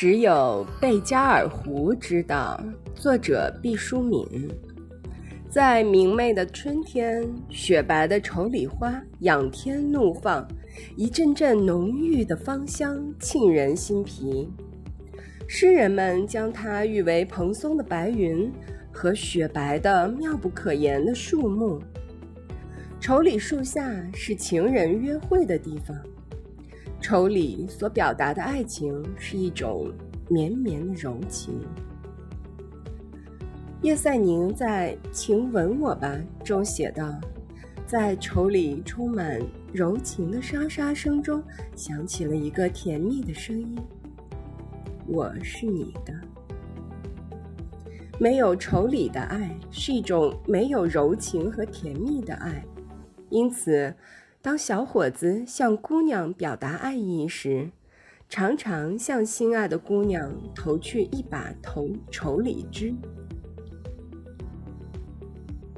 只有贝加尔湖知道。作者毕淑敏。在明媚的春天，雪白的丑李花仰天怒放，一阵阵浓郁的芳香沁人心脾。诗人们将它誉为蓬松的白云和雪白的妙不可言的树木。丑李树下是情人约会的地方。丑里所表达的爱情是一种绵绵的柔情。叶赛宁在《请吻我吧》中写道：“在丑里充满柔情的沙沙声中，响起了一个甜蜜的声音。我是你的。没有丑里的爱是一种没有柔情和甜蜜的爱，因此。”当小伙子向姑娘表达爱意时，常常向心爱的姑娘投去一把头丑李枝。